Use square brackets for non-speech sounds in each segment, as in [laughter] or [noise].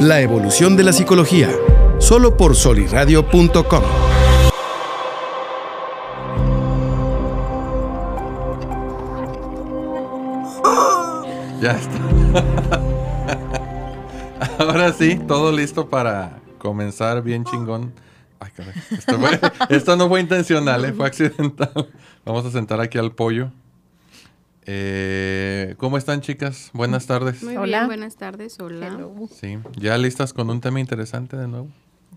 La evolución de la psicología, solo por soliradio.com. Ya está. [laughs] Ahora sí, todo listo para comenzar bien chingón. Ay, caray. Esto, fue- [laughs] esto no fue intencional, ¿eh? fue accidental. Vamos a sentar aquí al pollo. Eh, ¿Cómo están, chicas? Buenas tardes. Muy Hola. bien, buenas tardes, hola. Sí, ya listas con un tema interesante de nuevo.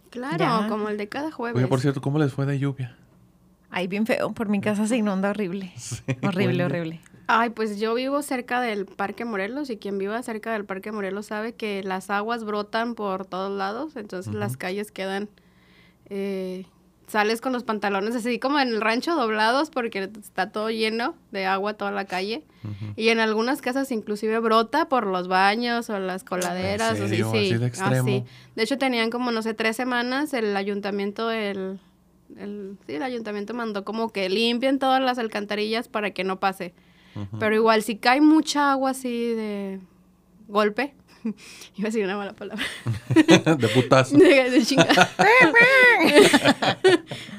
Claro, Ya. como el de cada jueves. Oye, por cierto, ¿cómo les fue de lluvia? Ay, bien feo. Por mi casa se inunda horrible. [laughs] horrible, horrible. Ay, pues yo vivo cerca del Parque Morelos y quien viva cerca del Parque Morelos sabe que las aguas brotan por todos lados, entonces las calles quedan, eh, sales con los pantalones así como en el rancho doblados porque está todo lleno de agua toda la calle y en algunas casas inclusive brota por los baños o las coladeras. ¿En así, serio? sí, ¿Así de extremo? De hecho tenían como no sé tres semanas el ayuntamiento el el, sí, el ayuntamiento mandó como que limpien todas las alcantarillas para que no pase. Pero igual, si cae mucha agua así de golpe, [laughs] iba a decir una mala palabra. [laughs] de putazo. [laughs] de, de chinga.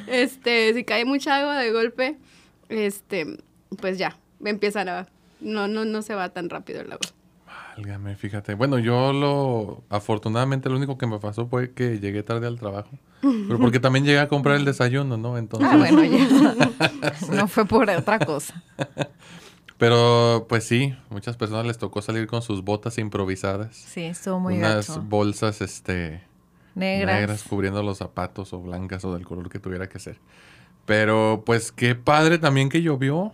este, si cae mucha agua de golpe, este, pues ya, empiezan a, no, no, no se va tan rápido el agua. Válgame, fíjate. Bueno, yo lo. Afortunadamente, lo único que me pasó fue que llegué tarde al trabajo. Pero porque también llegué a comprar el desayuno, ¿no? Entonces. Ah, bueno, ya. no fue por otra cosa. Pero, pues sí, muchas personas les tocó salir con sus botas improvisadas. Sí, estuvo muy unas gacho. bolsas, este. Negras. cubriendo los zapatos o blancas o del color que tuviera que ser. Pero, pues qué padre también que llovió.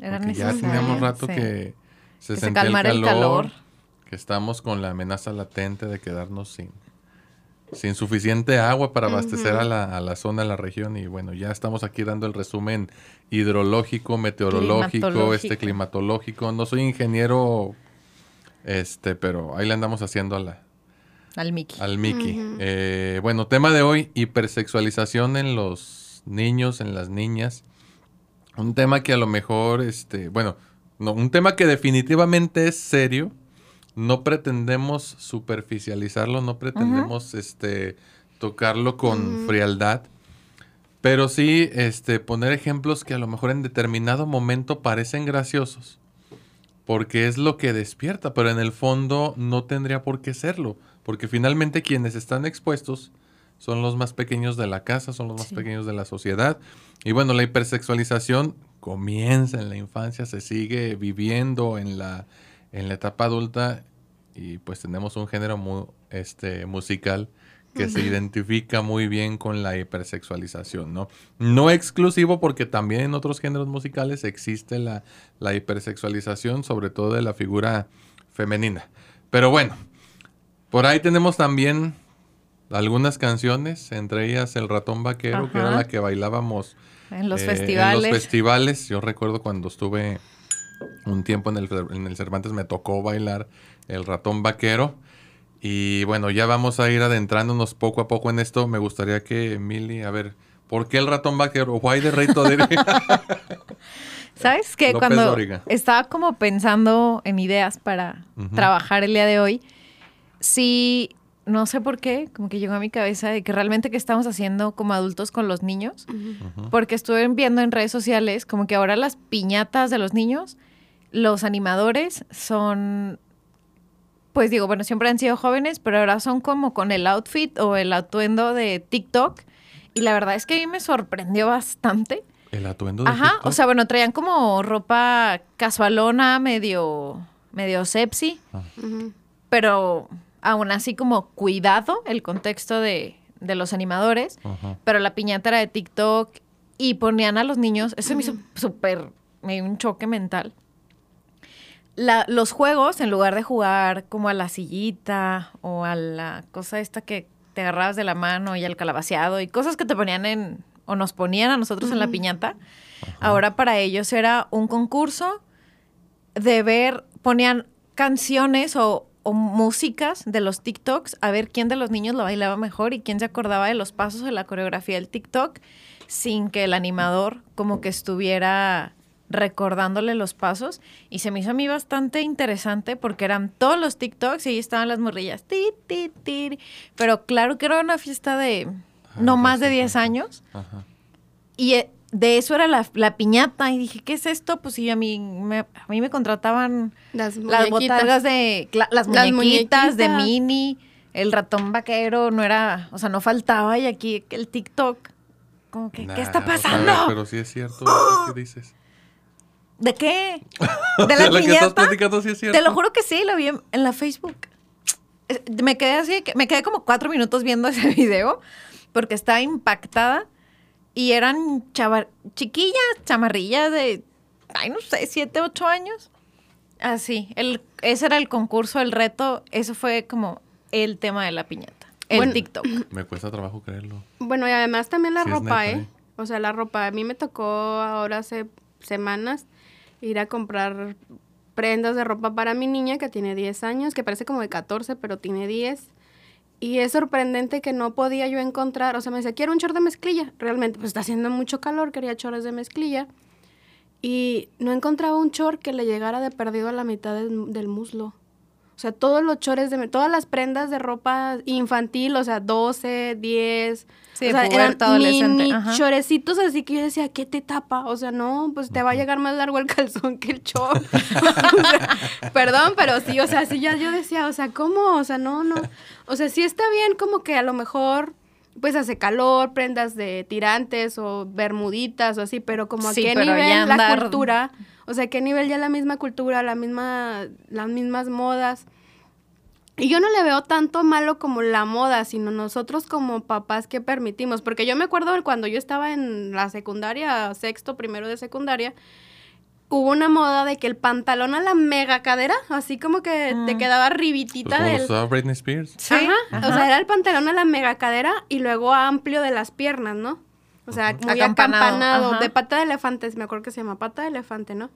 Era Porque ya teníamos rato sí. que se Que se sentía el calmara calor, el calor. que estamos con la amenaza latente de quedarnos sin, sin suficiente agua para abastecer a, la, a la zona, a la región. Y bueno, ya estamos aquí dando el resumen hidrológico, meteorológico, Climatológico. este climatológico. No soy ingeniero, este, pero ahí le andamos haciendo a la, Al Mickey. al Mickey. Eh, bueno, tema de hoy, hipersexualización en los niños, en las niñas. Un tema que a lo mejor, este, bueno, no, un tema que definitivamente es serio. No pretendemos superficializarlo, no pretendemos este, tocarlo con frialdad. Pero sí este, poner ejemplos que a lo mejor en determinado momento parecen graciosos. Porque es lo que despierta, pero en el fondo no tendría por qué serlo. Porque finalmente quienes están expuestos son los más pequeños de la casa, son los más Sí. pequeños de la sociedad. Y bueno, la hipersexualización comienza en la infancia, se sigue viviendo en la, en la etapa adulta y pues tenemos un género mu- este, musical que se identifica muy bien con la hipersexualización, ¿no? No exclusivo porque también en otros géneros musicales existe la, la hipersexualización, sobre todo de la figura femenina. Pero bueno, por ahí tenemos también algunas canciones, entre ellas El ratón vaquero, que era la que bailábamos En los eh, festivales. En los festivales. Yo recuerdo cuando estuve un tiempo en el, en el Cervantes, me tocó bailar el ratón vaquero. Y bueno, ya vamos a ir adentrándonos poco a poco en esto. Me gustaría que, Mili, a ver, ¿por qué el ratón vaquero? Why the rey? [laughs] ¿Sabes qué? López Cuando Dóriga. estaba como pensando en ideas para trabajar el día de hoy, sí, no sé por qué, como que llegó a mi cabeza de que realmente qué estamos haciendo como adultos con los niños, porque estuve viendo en redes sociales como que ahora las piñatas de los niños, los animadores son, pues digo, bueno, siempre han sido jóvenes, pero ahora son como con el outfit o el atuendo de TikTok. Y la verdad es que a mí me sorprendió bastante. El atuendo de Ajá, TikTok. o sea, bueno, traían como ropa casualona, medio, medio sepsi, Ah, pero aún así como cuidado el contexto de, de los animadores, pero la piñata era de TikTok y ponían a los niños, eso me hizo súper, me dio un choque mental. La- los juegos, en lugar de jugar como a la sillita o a la cosa esta que te agarrabas de la mano y al calabaceado y cosas que te ponían en, o nos ponían a nosotros en la piñata, ahora para ellos era un concurso de ver, ponían canciones o, o músicas de los TikToks a ver quién de los niños lo bailaba mejor y quién se acordaba de los pasos de la coreografía del TikTok sin que el animador como que estuviera recordándole los pasos y se me hizo a mí bastante interesante porque eran todos los TikToks y ahí estaban las morrillas. Ti, ti, ti. Pero claro que era una fiesta de no más de 10 años. Ajá. Y eh, de eso era la, la piñata. Y dije, ¿qué es esto? Pues sí, a mí me, a mí me contrataban Las las botargas de... las Las muñequitas de. Mini. El ratón vaquero no era... O sea, no faltaba. Y aquí el TikTok... Como que, ¿qué está pasando? ver, pero sí es cierto que dices. ¿De qué? [laughs] ¿De la lo que estás piñata? platicando sí es cierto. Te lo juro que sí, lo vi en, en la Facebook. Me quedé así, que- me quedé como cuatro minutos viendo [laughs] ese video porque estaba impactada y eran chavar- chiquillas, chamarrillas de, ay, no sé, siete, ocho años. Así, el, ese era el concurso, el reto, eso fue como el tema de la piñata, el Bueno, TikTok. [clears throat] Me cuesta trabajo creerlo. Bueno, y además también la Sí, ropa, neta, ¿eh? ¿eh? O sea, la ropa. A mí me tocó ahora hace semanas ir a comprar prendas de ropa para mi niña que tiene 10 años, que parece como de 14, pero tiene 10. Y es sorprendente que no podía yo encontrar, o sea, me decía, quiero un short de mezclilla. Realmente, pues está haciendo mucho calor, quería shorts de mezclilla. Y no encontraba un short que le llegara de perdido a la mitad del, del muslo. O sea, todos los chores de todas las prendas de ropa infantil, o sea, 12, 10, Sí, o sea, eran adolescente, mini ajá. chorecitos así que yo decía, ¿qué te tapa? O sea, no, pues te va a llegar más largo el calzón que el short. O sea, perdón, pero sí, o sea, sí ya yo decía, o sea, ¿cómo? O sea, no, no. O sea, sí está bien como que a lo mejor pues hace calor, prendas de tirantes o bermuditas o así, pero como a Sí, qué pero nivel la cultura, o sea, qué nivel ya la misma cultura, la misma, las mismas modas. Y yo no le veo tanto malo como la moda, sino nosotros como papás que permitimos. Porque yo me acuerdo de cuando yo estaba en la secundaria, sexto, primero de secundaria, hubo una moda de que el pantalón a la mega cadera, así como que te Mm. quedaba ribitita como lo del... usaba Britney Spears. Sí, Ajá. ajá. O sea, era el pantalón a la mega cadera y luego amplio de las piernas, ¿no? O sea, muy Acampanado, acampanado, ajá. de pata de elefante, me acuerdo que se llama pata de elefante, ¿no?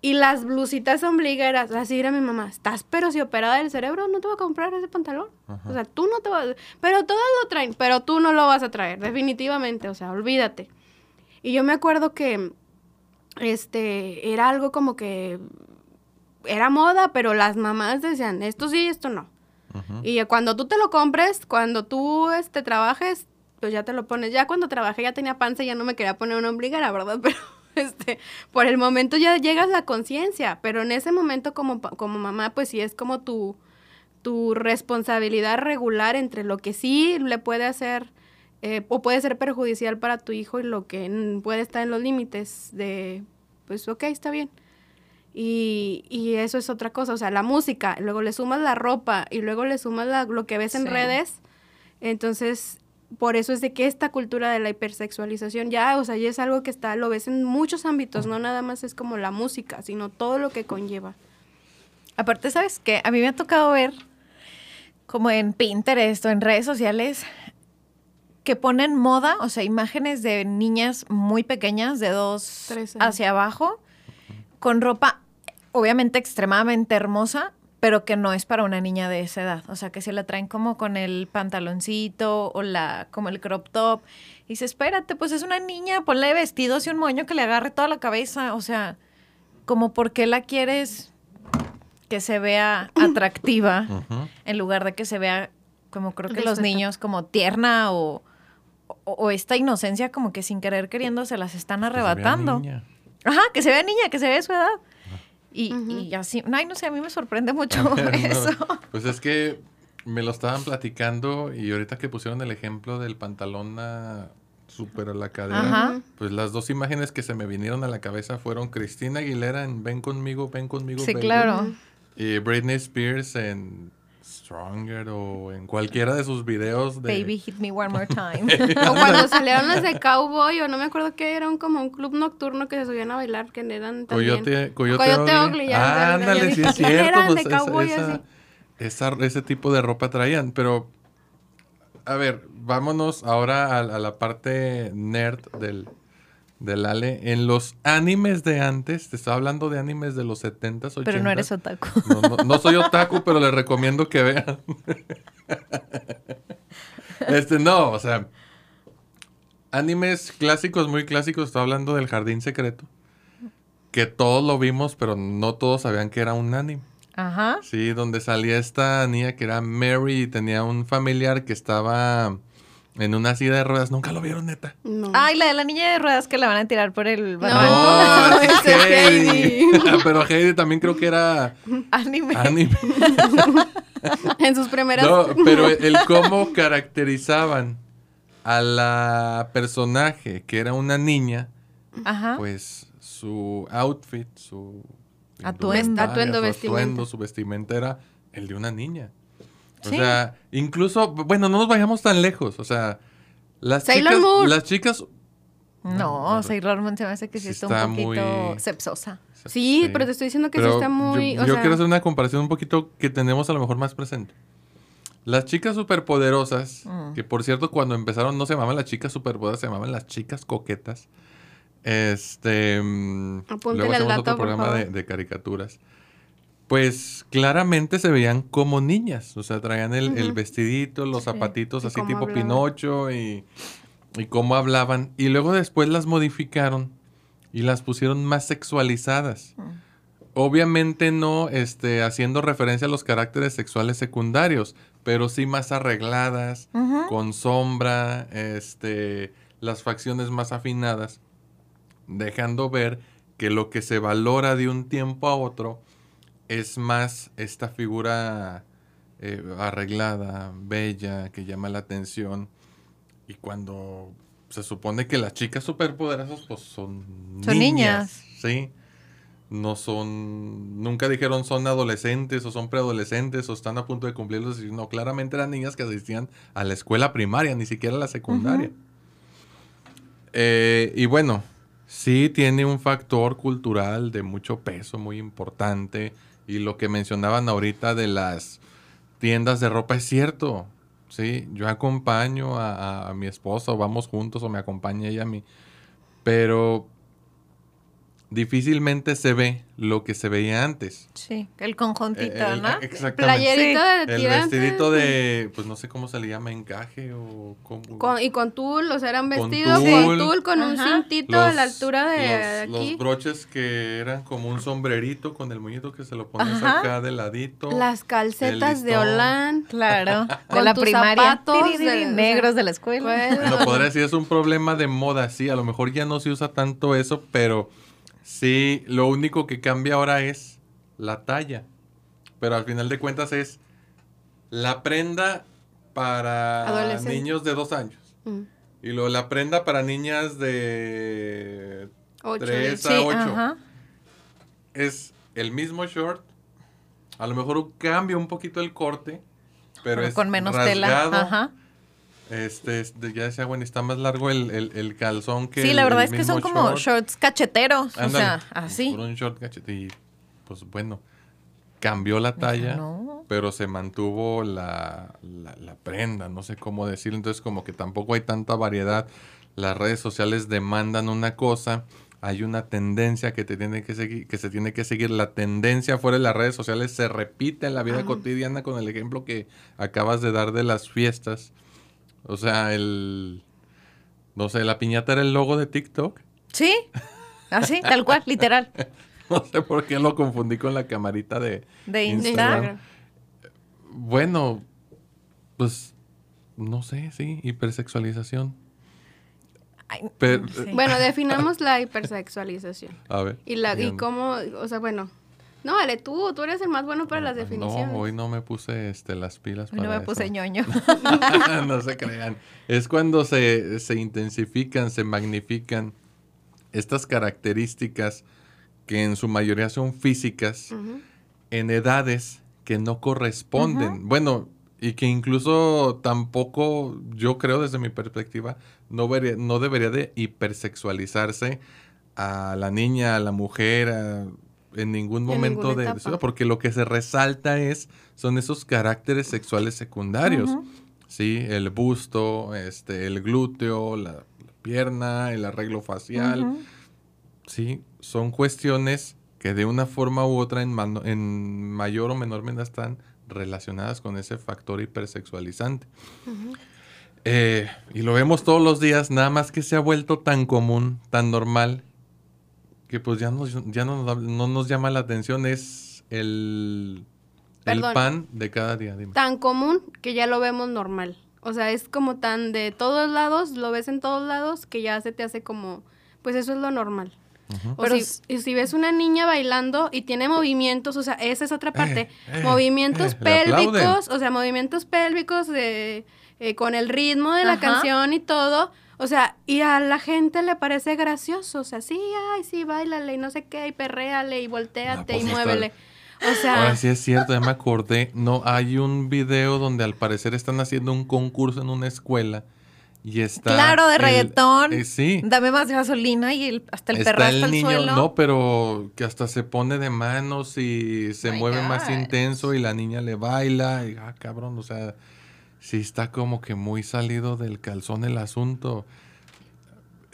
Y las blusitas ombligueras, así era mi mamá, estás pero si operada del cerebro, no te voy a comprar ese pantalón. O sea, tú no te vas, pero todos lo traen, pero tú no lo vas a traer, definitivamente, o sea, olvídate. Y yo me acuerdo que, este, era algo como que era moda, pero las mamás decían, esto sí, esto no. Ujú. Y cuando tú te lo compres, cuando tú este, trabajes, pues ya te lo pones. Ya cuando trabajé ya tenía panza y ya no me quería poner una ombliguera, ¿verdad? [laughs] Pero este, por el momento ya llegas la conciencia, pero en ese momento como, como mamá, pues sí es como tu, tu responsabilidad regular entre lo que sí le puede hacer eh, o puede ser perjudicial para tu hijo y lo que puede estar en los límites de, pues ok, está bien. Y, y eso es otra cosa, o sea, la música, luego le sumas la ropa y luego le sumas la- lo que ves en Sí. redes, entonces por eso es de que esta cultura de la hipersexualización ya, o sea, ya es algo que está, lo ves en muchos ámbitos, no nada más es como la música, sino todo lo que conlleva. Aparte, ¿sabes qué? A mí me ha tocado ver como en Pinterest o en redes sociales que ponen moda, o sea, imágenes de niñas muy pequeñas, de dos hacia abajo, con ropa obviamente extremadamente hermosa, pero que no es para una niña de esa edad. O sea, que se la traen como con el pantaloncito o la como el crop top. Y dice, espérate, pues es una niña, ponle vestidos y un moño que le agarre toda la cabeza. O sea, como por qué la quieres que se vea [clears throat] atractiva en lugar de que se vea como creo que los niños como tierna o, o, o esta inocencia como que sin querer queriendo se las están Que se vea arrebatando. niña. Ajá, que se vea niña, que se vea su edad. Y, y así, ay, no sé, a mí me sorprende mucho [laughs] No, eso. Pues es que me lo estaban platicando y ahorita que pusieron el ejemplo del pantalón a súper a la cadera, Ajá. pues las dos imágenes que se me vinieron a la cabeza fueron Cristina Aguilera en Ven conmigo, ven conmigo, Sí, baby", claro. y Britney Spears en Stronger o en cualquiera de sus videos de Baby, hit me one more time. [laughs] O cuando salieron las de Cowboy, o no me acuerdo qué, era un, como un club nocturno que se subían a bailar, que eran también... Coyote, Coyote, Coyote ya, Ah, ándale, sí es ¿quién cierto. eran pues, de esa- cowboy esa- así? esa- ese tipo de ropa traían, pero a ver, vámonos ahora a, a la parte nerd del, del Ale. En los animes de antes, te estaba hablando de animes de los 70s, 80s. Pero no eres otaku. No, no- no soy otaku, [laughs] pero les recomiendo que vean. [laughs] este, no, o sea, animes clásicos, muy clásicos. Estoy hablando del Jardín Secreto. que todos lo vimos, pero no todos sabían que era un anime. Ajá. Sí, donde salía esta niña que era Mary y tenía un familiar que estaba en una silla de ruedas. Nunca lo vieron, neta. No. Ay, la de la niña de ruedas que la van a tirar por el No. barranco. No, es Heidi. Heidi. Pero Heidi también creo que era Anime. anime. [laughs] en sus primeras. No, pero el cómo caracterizaban a la personaje que era una niña, Ajá. pues su outfit, su Atuendo. Atuendo, su vestimenta. atuendo, su vestimenta era el de una niña. O Sí. sea, incluso, bueno, no nos vayamos tan lejos. O sea, las Sailor chicas, Moon. las chicas. No, no, Sailor Moon se me hace que sí, está, está un poquito muy- sepsosa. Sí, pero te estoy diciendo que sí está muy. Yo, o yo sea, quiero hacer una comparación un poquito que tenemos a lo mejor más presente. Las chicas superpoderosas, Mm. que por cierto cuando empezaron no se llamaban las chicas superpoderosas, se llamaban las chicas coquetas. Este, mm, Apúntele luego hacemos dato, otro programa de caricaturas. Pues claramente se veían como niñas, o sea, traían el, vestidito, los Sí, zapatitos así tipo hablaban. Pinocho y, y cómo hablaban. Y luego después las modificaron y las pusieron más sexualizadas. Mm. Obviamente no este, haciendo referencia a los caracteres sexuales secundarios, pero sí más arregladas, con sombra, este, las facciones más afinadas, dejando ver que lo que se valora de un tiempo a otro es más esta figura eh, arreglada, bella, que llama la atención. Y cuando se supone que las chicas superpoderosas pues son, Son niñas. Sí. No son, nunca dijeron son adolescentes o son preadolescentes o están a punto de cumplirlos. No, claramente eran niñas que asistían a la escuela primaria, ni siquiera a la secundaria. Eh, y bueno, sí tiene un factor cultural de mucho peso, muy importante. Y lo que mencionaban ahorita de las tiendas de ropa es cierto. Sí, yo acompaño a, mi esposa o vamos juntos o me acompaña ella a mí. Pero difícilmente se ve lo que se veía antes. Sí, el conjuntito, Eh, el- ¿no? exactamente. Playerita de El tirantes. vestidito de, pues no sé cómo se le llama, encaje o cómo. Con- y con tul, o sea, eran Con vestidos tul. con tul, con un cintito a la altura de los- aquí. Los broches que eran como un sombrerito con el muñito que se lo pones Ajá. acá de ladito. Las calcetas de. Holán. Claro, [laughs] de Con la tus primaria. zapatos Tiri, tiri, de- o negros de la escuela. Bueno. Bueno, [laughs] podría decir es un problema de moda, sí. A lo mejor ya no se usa tanto eso, pero sí, lo único que cambia ahora es la talla. Pero al final de cuentas es la prenda para niños de dos años. Mm, Y luego la prenda para niñas de ocho, Tres. diez. a Sí, ocho. ajá. es el mismo short. A lo mejor cambia un poquito el corte, pero, Pero es con menos rasgado. tela. Ajá. Este, es de- ya decía, bueno, está más largo el, el- el calzón que Sí, la verdad el es que son como short. shorts cacheteros. O sea, así. por un short cachete. Y pues bueno, cambió la talla, No. pero se mantuvo la, la, la prenda, no sé cómo decirlo. Entonces, como que tampoco hay tanta variedad. Las redes sociales demandan una cosa. Hay una tendencia que, te tiene que, seguir, que se tiene que seguir. La tendencia fuera de las redes sociales se repite en la vida Ajá. cotidiana con el ejemplo que acabas de dar de las fiestas. O sea, el... No sé, la piñata era el logo de TikTok. Sí, así, [laughs] tal cual, literal. [laughs] No sé por qué lo confundí con la camarita de... De De Insta. Instagram. Bueno, pues no sé, sí, hipersexualización. Ay, Pero- sí. Bueno, [laughs] definamos la hipersexualización. A ver. Y, la, y cómo, o sea, bueno. No, Ale, tú, tú eres el más bueno para las No, definiciones. hoy no me puse este, las pilas Hoy para no me puse ñoño. [laughs] no se crean. Es cuando se, se intensifican, se magnifican estas características que en su mayoría son físicas en edades que no corresponden. Bueno, y que incluso tampoco, yo creo desde mi perspectiva, no, vería- no debería de hipersexualizarse a la niña, a la mujer, a- en ningún momento ninguna de, de su vida, porque lo que se resalta es, son esos caracteres sexuales secundarios. Sí, el busto, este, el glúteo, la, la pierna, el arreglo facial. Sí, son cuestiones que de una forma u otra en, mano- en mayor o menor medida están relacionadas con ese factor hipersexualizante. Eh, y lo vemos todos los días, nada más que se ha vuelto tan común, tan normal, que pues ya, nos, ya no, nos, no nos llama la atención es el, el Perdón. pan de cada día. Dime. Tan común que ya lo vemos normal. O sea, es como tan de todos lados, lo ves en todos lados, que ya se te hace como, pues eso es lo normal. O Pero si, s- y si ves una niña bailando y tiene movimientos, o sea, esa es otra parte, eh, movimientos eh, le aplauden. pélvicos, o sea, movimientos pélvicos de, eh, con el ritmo de la Ajá. canción y todo, o sea, y a la gente le parece gracioso, o sea, sí, ay, sí, bailale y no sé qué, y perréale y volteate pues y está- muévele. O sea, Ahora sí es cierto, ya me acordé. No, hay un video donde al parecer están haciendo un concurso en una escuela y está. Claro, de el- reggaetón. eh, sí. Dame más gasolina y el- hasta el perro el niño, suelo. no, pero que hasta se pone de manos y se My mueve más intenso y la niña le baila. Y, ah, cabrón, o sea, sí está como que muy salido del calzón el asunto.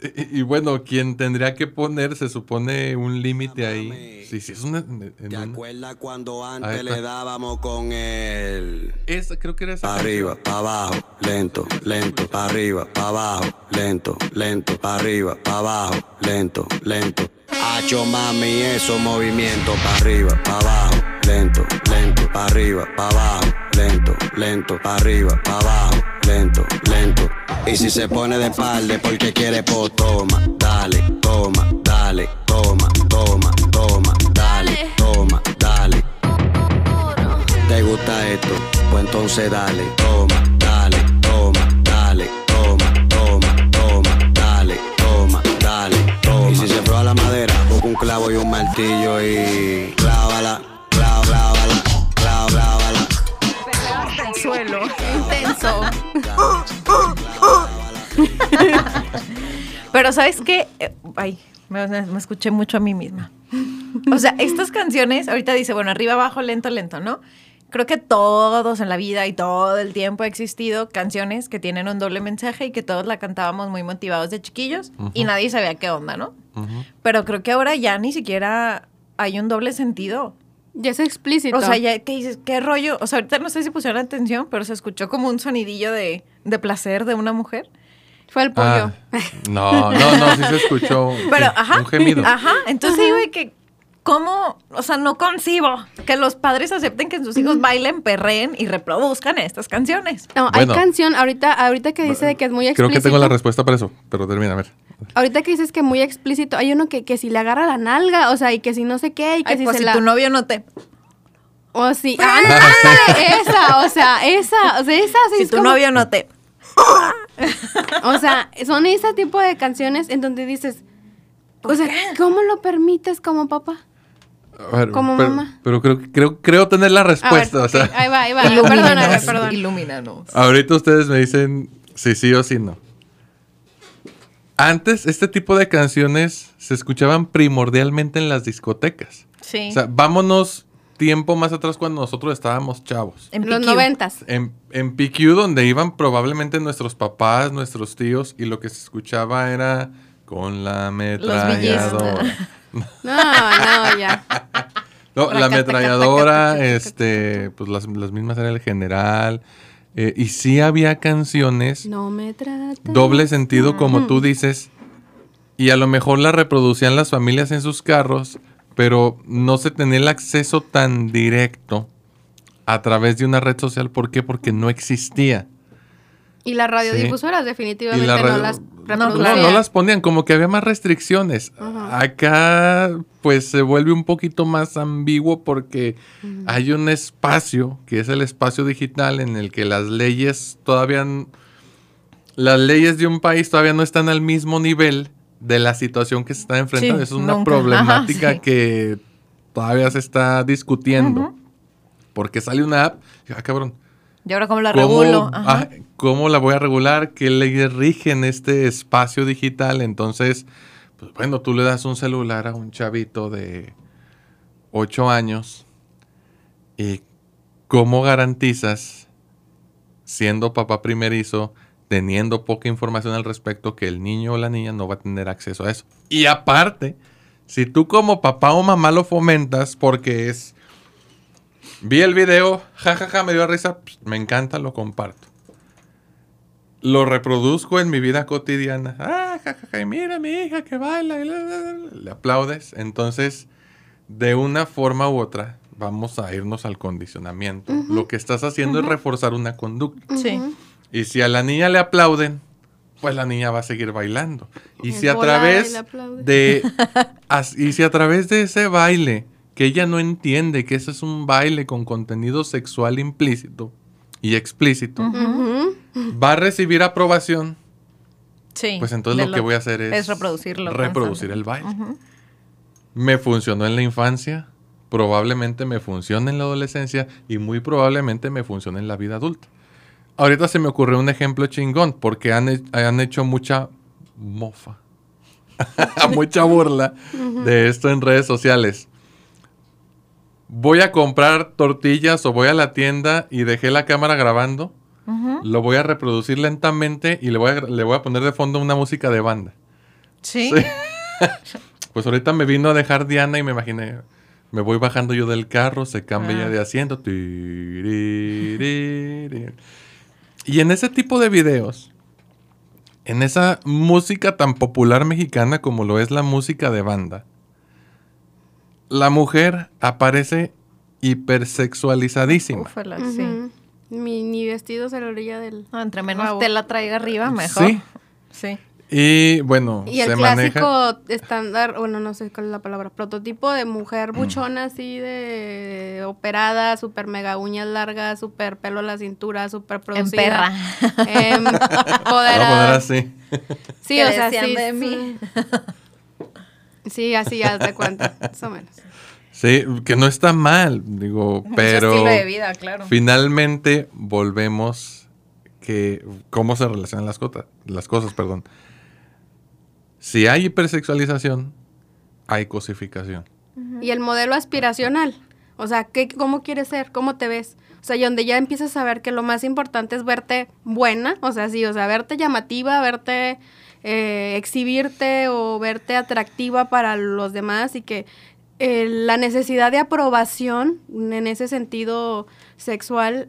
Y, y bueno, quien tendría que poner, se supone, un límite ahí. Sí, sí, es una. ¿Te acuerdas cuando Ahí antes le dábamos con el... esa, creo que era esa. Pa' canción. arriba, pa' abajo, lento, lento, pa' arriba, pa' abajo, lento, lento, pa' arriba, pa' abajo, lento, lento. Hacho mami, esos movimientos, pa' arriba, pa' abajo, lento, lento, pa' arriba, pa' abajo, lento, lento, pa' arriba, pa' abajo, lento, lento. Y si se pone de espalda porque quiere, pues toma, dale, toma, dale, toma, toma, toma, dale, toma, dale. ¿Te gusta esto? Pues entonces dale, toma, dale, toma, dale, toma, toma, toma, dale, toma, dale, toma. Y si se prueba la madera, busca un clavo y un martillo y Pero ¿sabes qué? Eh, Ay, me, me escuché mucho a mí misma. O sea, estas canciones, ahorita dice, bueno, arriba, abajo, lento, lento, ¿no? Creo que todos en la vida y todo el tiempo ha existido canciones que tienen un doble mensaje y que todos la cantábamos muy motivados de chiquillos y nadie sabía qué onda, ¿no? Ujú. Pero creo que ahora ya ni siquiera hay un doble sentido. Ya es explícito. O sea, ya que dices, ¿qué rollo? O sea, ahorita no sé si pusieron atención, pero se escuchó como un sonidillo de, de placer de una mujer. Fue el pollo. Ah, no, no, no, sí se escuchó. un- [laughs] Pero, sí, ajá. Un gemido. Ajá. Entonces digo de que, ¿cómo? O sea, no concibo que los padres acepten que sus hijos bailen, perreen y reproduzcan estas canciones. No, Bueno. hay canción, ahorita, ahorita que dice de que es muy Creo explícito. que tengo la respuesta para eso, pero termina, a ver. Ahorita que dices que muy explícito, hay uno que, que si le agarra la nalga, o sea, y que si no sé qué, y que Ay, si pues se si la... tu novio no te... O si... [laughs] ¡Ándale! [laughs] esa, o sea, esa, o sea, esa sí Si es tu como- novio no te... [laughs] O sea, son ese tipo de canciones en donde dices... O sea, ¿cómo lo permites como papá? A ver, Como pero, mamá. Pero creo, creo, creo tener la A ver, respuesta. o sea, ahí va, ahí va. [laughs] Perdóname, perdón. Ilumínanos. ahorita ustedes me dicen si sí o si no. Antes, este tipo de canciones se escuchaban primordialmente en las discotecas. Sí. O sea, vámonos tiempo más atrás cuando nosotros estábamos chavos. en Los noventas. En, en PQ, donde iban probablemente nuestros papás, nuestros tíos, y lo que se escuchaba era con la ametralladora. [laughs] No, no, ya. No, la ametralladora, este, pues las, las mismas era el general. eh, y sí había canciones No me trata. doble sentido, como tú dices, y a lo mejor la reproducían las familias en sus carros, pero no se tenía el acceso tan directo a través de una red social. ¿Por qué? Porque no existía. Y las radiodifusoras definitivamente la no radio- las No, reproducían. no las ponían, como que había más restricciones. Acá, pues se vuelve un poquito más ambiguo porque hay un espacio, que es el espacio digital, en el que las leyes todavía. Las leyes de un país todavía no están al mismo nivel de la situación que se está enfrentando. Sí, es una nunca. problemática Ajá, sí. que todavía se está discutiendo. Porque sale una app, y, ah, cabrón, ¿Y ahora cómo la ¿Cómo, regulo? Ajá. ah, ¿Cómo la voy a regular? ¿Qué leyes rigen este espacio digital? Entonces, pues bueno, tú le das un celular a un chavito de 8 años y ¿cómo garantizas, siendo papá primerizo, teniendo poca información al respecto, que el niño o la niña no va a tener acceso a eso? Y aparte, si tú como papá o mamá lo fomentas porque es Vi el video, jajaja, me dio risa, pss, me encanta, lo comparto. lo reproduzco en mi vida cotidiana. Ah, jajaja, y mira mi hija que baila. y la, la, la, la", Le aplaudes. Entonces, de una forma u otra, vamos a irnos al condicionamiento. Lo que estás haciendo es reforzar una conducta. Sí. Y si a la niña le aplauden, pues la niña va a seguir bailando. Y si a través de [laughs] as- y si a través de ese baile que ella no entiende que ese es un baile con contenido sexual implícito y explícito, va a recibir aprobación, Sí. pues entonces lo, que voy a hacer es, es reproducirlo reproducir el baile. Me funcionó en la infancia, probablemente me funcione en la adolescencia y muy probablemente me funcione en la vida adulta. Ahorita se me ocurrió un ejemplo chingón porque han, han hecho mucha mofa, [laughs] mucha burla de esto en redes sociales. Voy a comprar tortillas o voy a la tienda y dejé la cámara grabando. Lo voy a reproducir lentamente y le voy a, le voy a poner de fondo una música de banda. Sí. Sí. [laughs] Pues ahorita me vino a dejar Diana y me imaginé, me voy bajando yo del carro, se cambia Ah. de asiento. Y en ese tipo de videos, en esa música tan popular mexicana como lo es la música de banda, la mujer aparece hipersexualizadísima. Ufala, sí. Ujú. Mi, ni vestidos a la orilla del... No, entre menos Rabo. tela traiga arriba, mejor. Sí. Sí. Y bueno, Y el se clásico maneja. estándar, bueno, no sé cuál es la palabra, prototipo de mujer buchona así de operada, súper mega uñas largas, súper pelo a la cintura, súper En producida. perra. Em, [laughs] Lo voy a poner así. Sí, o sea, decían sí. de mí. Sí, Sí, así ya te cuenta, más o menos. Sí, que no está mal, digo, [laughs] pero estilo de vida, claro. finalmente volvemos que cómo se relacionan las, cota- las cosas, perdón. Si hay hipersexualización, hay cosificación. Y el modelo aspiracional. O sea, ¿qué, ¿cómo quieres ser? ¿Cómo te ves? O sea, y donde ya empiezas a ver que lo más importante es verte buena, o sea, sí, o sea, verte llamativa, verte, eh, exhibirte o verte atractiva para los demás y que eh, la necesidad de aprobación en ese sentido sexual,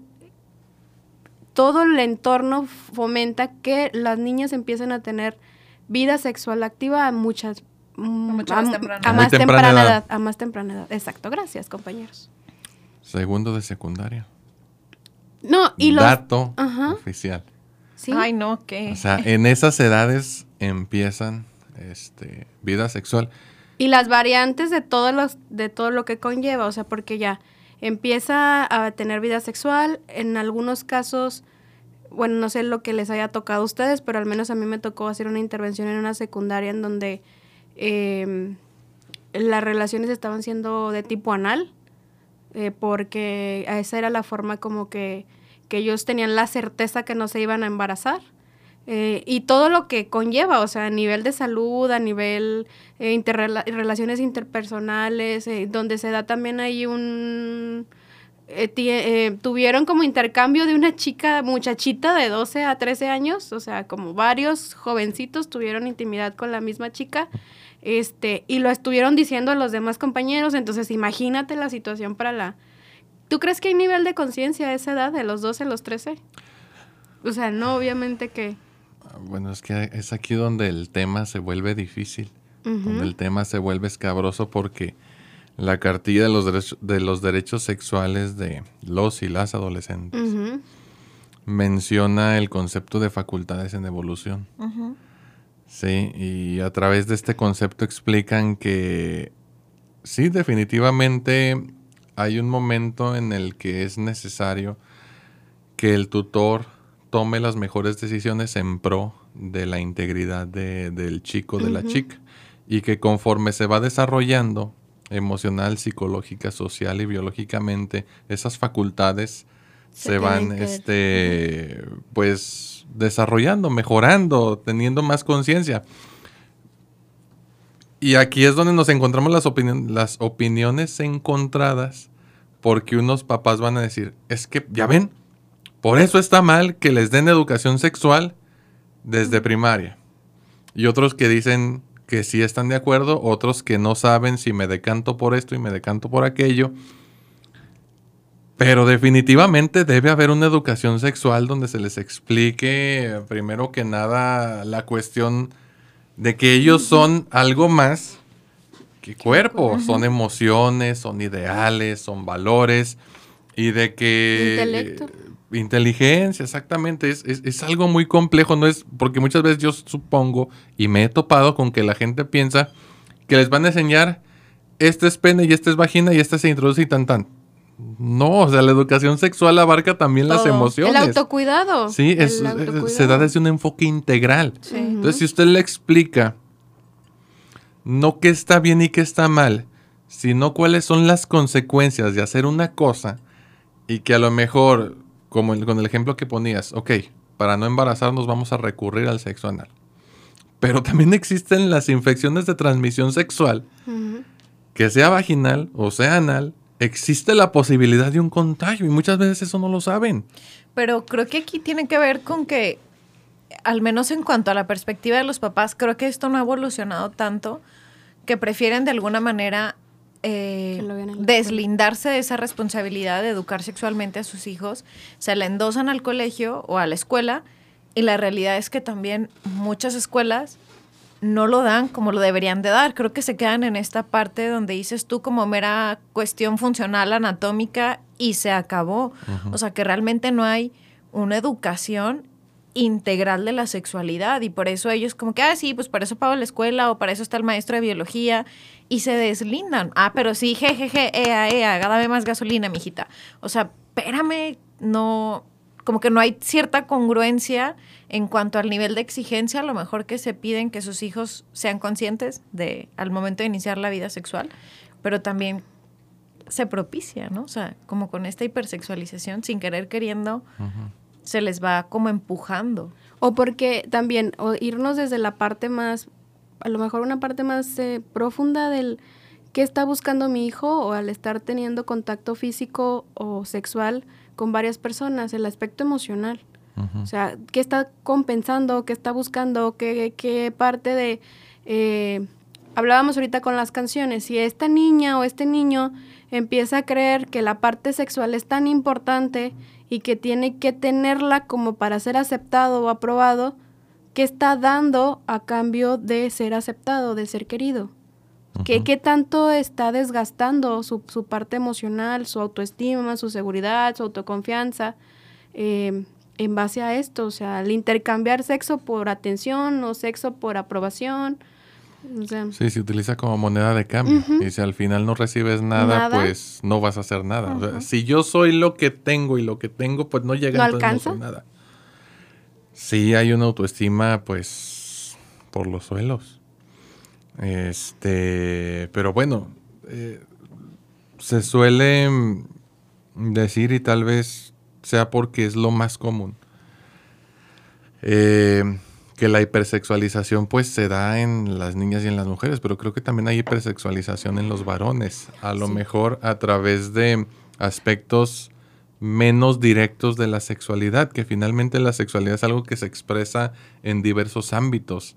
todo el entorno fomenta que las niñas empiecen a tener vida sexual activa a muchas mm, a, más temprana a edad. más Muy temprana temprana edad. edad. A más temprana edad. Exacto, gracias, compañeros. Segundo de secundaria. No, y los... Dato Ajá. oficial. Sí. Ay, no, ¿qué? O sea, en esas edades empiezan este, vida sexual. Y las variantes de todo, los, de todo lo que conlleva, o sea, porque ya empieza a tener vida sexual, en algunos casos, bueno, no sé lo que les haya tocado a ustedes, pero al menos a mí me tocó hacer una intervención en una secundaria en donde eh, las relaciones estaban siendo de tipo anal, eh, porque esa era la forma como que, que ellos tenían la certeza que no se iban a embarazar. Eh, y todo lo que conlleva, o sea, a nivel de salud, a nivel eh, interrela- relaciones interpersonales, eh, donde se da también ahí un... eh, eh, tuvieron como intercambio de una chica, muchachita de 12 a 13 años, o sea, como varios jovencitos tuvieron intimidad con la misma chica, este, y lo estuvieron diciendo a los demás compañeros, entonces imagínate la situación para la... ¿Tú crees que hay nivel de conciencia a esa edad, de los 12 a los 13? O sea, no, obviamente que... Bueno, es que es aquí donde el tema se vuelve difícil. Donde el tema se vuelve escabroso porque la cartilla de los, derechos, de los derechos sexuales de los y las adolescentes. Menciona el concepto de facultades en evolución. Sí, y a través de este concepto explican que sí, definitivamente hay un momento en el que es necesario que el tutor tome las mejores decisiones en pro de la integridad de- del chico, de la chica, y que conforme se va desarrollando emocional, psicológica, social y biológicamente, esas facultades Se se, van, este, pues, desarrollando, mejorando, teniendo más conciencia. Y aquí es donde nos encontramos las, opinion- las opiniones encontradas, porque unos papás van a decir, es que, ya ven, por eso está mal que les den educación sexual desde primaria. Y otros que dicen que sí están de acuerdo, otros que no saben si me decanto por esto y me decanto por aquello. Pero definitivamente debe haber una educación sexual donde se les explique, primero que nada, la cuestión de que ellos son algo más que cuerpo, son emociones, son ideales, son valores y de que... Intelecto. Inteligencia, exactamente. Es, es, es, algo muy complejo, no es porque muchas veces yo supongo y me he topado con que la gente piensa que les van a enseñar este es pene y este es vagina y este se introduce y tan tan. No, o sea, la educación sexual abarca también Todo. las emociones. El autocuidado. Sí, es, El autocuidado. se da desde un enfoque integral. Sí. Entonces, si usted le explica no qué está bien y qué está mal, sino cuáles son las consecuencias de hacer una cosa y que a lo mejor, como el- con el ejemplo que ponías, ok, para no embarazarnos vamos a recurrir al sexo anal. Pero también existen las infecciones de transmisión sexual, que sea vaginal o sea anal, existe la posibilidad de un contagio y muchas veces eso no lo saben. Pero creo que aquí tiene que ver con que, al menos en cuanto a la perspectiva de los papás, creo que esto no ha evolucionado tanto que prefieren de alguna manera eh, deslindarse de esa responsabilidad de educar sexualmente a sus hijos, se la endosan al colegio o a la escuela y la realidad es que también muchas escuelas no lo dan como lo deberían de dar. Creo que se quedan en esta parte donde dices tú como mera cuestión funcional, anatómica y se acabó. O sea que realmente no hay una educación integral de la sexualidad y por eso ellos como que, ah, sí, pues para eso pago la escuela o para eso está el maestro de biología y se deslindan. Ah, pero sí, jejeje, ea, ea, dame más gasolina, mijita. O sea, espérame, no, como que no hay cierta congruencia en cuanto al nivel de exigencia, a lo mejor que se piden que sus hijos sean conscientes de al momento de iniciar la vida sexual, pero también se propicia, ¿no? O sea, como con esta hipersexualización, sin querer queriendo, se les va como empujando. O porque también, o irnos desde la parte más, a lo mejor una parte más eh, profunda del qué está buscando mi hijo o al estar teniendo contacto físico o sexual con varias personas, el aspecto emocional. O sea, ¿qué está compensando? ¿Qué está buscando? ¿Qué, qué parte de... eh, hablábamos ahorita con las canciones, si esta niña o este niño empieza a creer que la parte sexual es tan importante y que tiene que tenerla como para ser aceptado o aprobado, ¿qué está dando a cambio de ser aceptado, de ser querido? ¿Qué, qué tanto está desgastando su, su parte emocional, su autoestima, su seguridad, su autoconfianza eh, en base a esto? O sea, el intercambiar sexo por atención o sexo por aprobación. O sea, Sí, se utiliza como moneda de cambio. Y si al final no recibes nada, Nada. pues no vas a hacer nada. O sea, si yo soy lo que tengo y lo que tengo, pues no llega ¿No entonces alcanza? soy nada. Sí, hay una autoestima, pues, por los suelos. Este, pero bueno, eh, se suele decir y tal vez sea porque es lo más común. eh, que la hipersexualización pues se da en las niñas y en las mujeres, pero creo que también hay hipersexualización en los varones, a lo mejor a través de aspectos menos directos de la sexualidad, que finalmente la sexualidad es algo que se expresa en diversos ámbitos.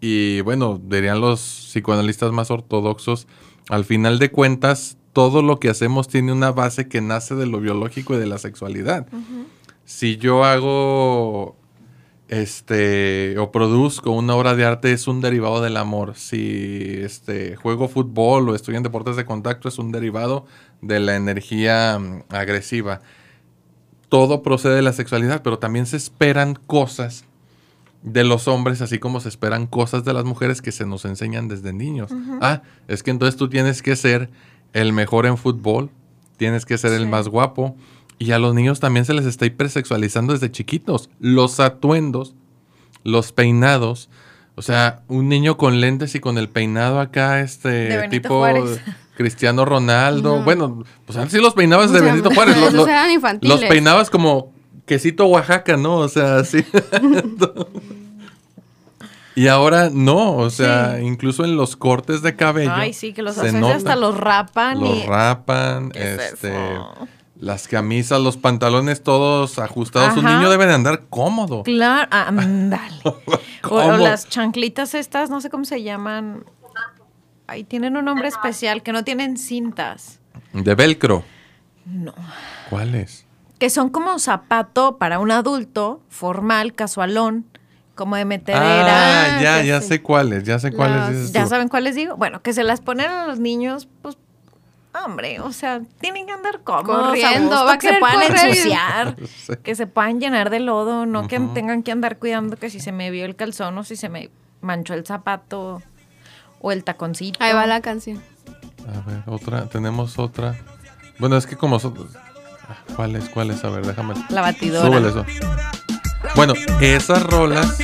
Y bueno, dirían los psicoanalistas más ortodoxos, al final de cuentas, todo lo que hacemos tiene una base que nace de lo biológico y de la sexualidad. Si yo hago este o produzco una obra de arte es un derivado del amor. Si este juego fútbol o estoy en deportes de contacto es un derivado de la energía mm, agresiva. Todo procede de la sexualidad, pero también se esperan cosas de los hombres, así como se esperan cosas de las mujeres que se nos enseñan desde niños. Ah, es que entonces tú tienes que ser el mejor en fútbol, tienes que ser el más guapo. Y a los niños también se les está hipersexualizando desde chiquitos. Los atuendos, los peinados. O sea, un niño con lentes y con el peinado acá, este tipo Juárez. [laughs] Cristiano Ronaldo. No. Bueno, pues antes sí los peinabas de O sea, Benito Juárez. Los, los- peinabas como quesito Oaxaca, ¿no? O sea, sí. [laughs] y ahora no, o sea, Sí. incluso en los cortes de cabello. Ay, sí, que los hacen hasta los rapan Los y... rapan, ¿Qué es este, eso? Las camisas, los pantalones todos ajustados. Un niño debe de andar cómodo. Claro, ah, [laughs] ándale. o, las chanclitas estas, no sé cómo se llaman. Ahí tienen un nombre especial, que no tienen cintas. De velcro. No. ¿Cuáles? Que son como zapato para un adulto, formal, casualón, como de metedera. Ah, ya, ya sí. sé cuáles, ya sé cuáles dices ¿Ya tú. saben cuáles digo? Bueno, que se las ponen a los niños, pues, hombre, o sea, tienen que andar cómodos, Corriendo, a gusto, va a que se puedan correr. ensuciar, [laughs] Sí. que se puedan llenar de lodo, no que tengan que andar cuidando que si se me vio el calzón o si se me manchó el zapato o el taconcito. Ahí va la canción. A ver, otra, tenemos otra. Bueno, es que como nosotros... Ah, ¿Cuáles, cuáles? A ver, déjame... La batidora. Súbele eso. Bueno, esas rolas...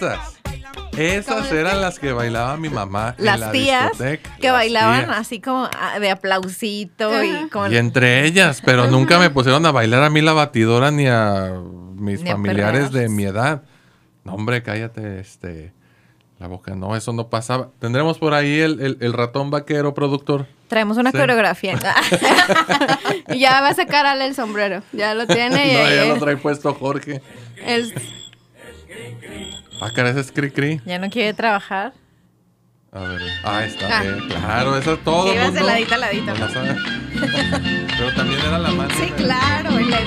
Esas. Esas eran las que bailaba mi mamá en Las la tías discoteca. que Las bailaban tías. así como ah, de aplausito y con Y entre ellas, pero nunca me pusieron a bailar a mí la batidora ni a mis Ni a familiares de mi edad. No, hombre, cállate, este. La boca, no, eso no pasaba. Tendremos por ahí el, el- el ratón vaquero productor. traemos una Sí. coreografía. Y [laughs] [laughs] ya va a sacar Ale el sombrero. Ya lo tiene. [laughs] no, y- ya lo trae puesto Jorge. el- Ah, cara, ese es cri cri. ya no quiere trabajar. A ver. Ah, está Ah. bien. Claro, eso es todo. Ibas de ladito a ladito, No. [laughs] Pero también era la mano. Sí, claro, en la el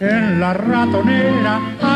En la ratonera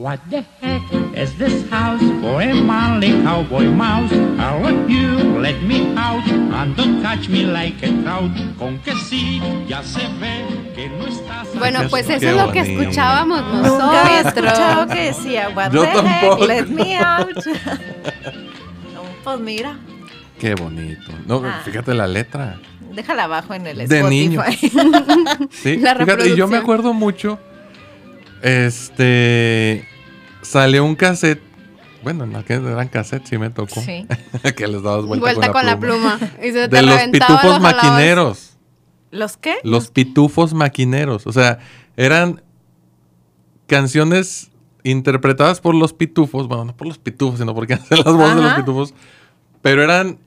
What the heck is this house for a manly cowboy mouse? I'll let you let me out and don't touch me like a trout. Con que sí, ya se ve que no estás. Bueno, pues Qué eso es lo que bonito. escuchábamos Nunca había escuchado nosotros. que decía, what Yo the heck, tampoco. let me out. [laughs] No, pues mira, Qué bonito. No, Ah. fíjate la letra. déjala abajo en el De Spotify. niño. [laughs] Sí, La fíjate, y yo me acuerdo mucho. Este. Salió un cassette. Bueno, en aquel eran cassettes, sí me tocó. Sí. [laughs] que les dabas vuelta, Vuelta con la pluma. Y se te De los pitufos maquineros. ¿Los qué? Los pitufos maquineros. O sea, eran canciones interpretadas por los pitufos. Bueno, no por los pitufos, sino porque [laughs] hacen las voces de los pitufos. Pero eran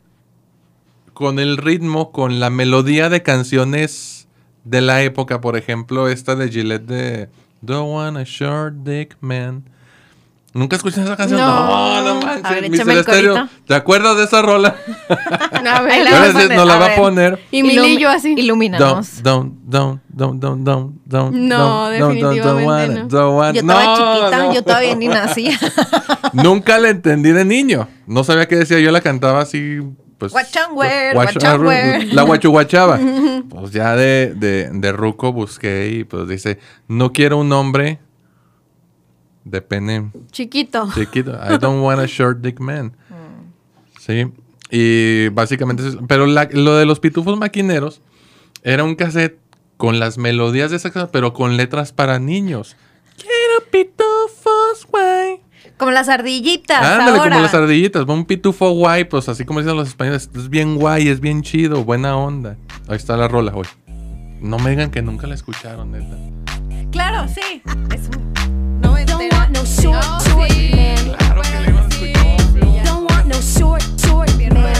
con el ritmo, con la melodía de canciones de la época. Por ejemplo, esta de Gillette de Don't Want a Short Dick Man. ¿Nunca escuchaste esa canción? No. no, no manches. El Estéreo. ¿Te acuerdas de esa rola? [laughs] A ver, la vas a poner, nos la a va a poner. Y mi lillo así. Ilumínanos. Don't, don't, don't, don't, don't, don't, No, don't, don't, don't, don't want it, definitivamente don't want- Yo estaba No, chiquita, no. yo todavía ni nacía. [laughs] Nunca la entendí de niño. No sabía qué decía. Yo la cantaba así, pues. Guachangüer, guacha- guachangüer. La guachuguachaba. [laughs] pues ya de, de, de ruco busqué y pues dice, no quiero un hombre de pene Chiquito. chiquito. I don't want a short dick man. Sí. Y básicamente, pero la- lo de los pitufos maquineros era un cassette con las melodías de esa canción, pero con letras para niños. Quiero pitufos, güey. Como las ardillitas Ándale, ahora. como las ardillitas. Un pitufo guay, pues así como dicen los españoles. Es bien guay, es bien chido, buena onda. Ahí está la rola, güey. No me digan que nunca la escucharon, neta. Claro, sí. Es un Don't noventera. Want no short, No, short sí. man. Claro que le iban a escuchar. Don't want no short, short Pero man.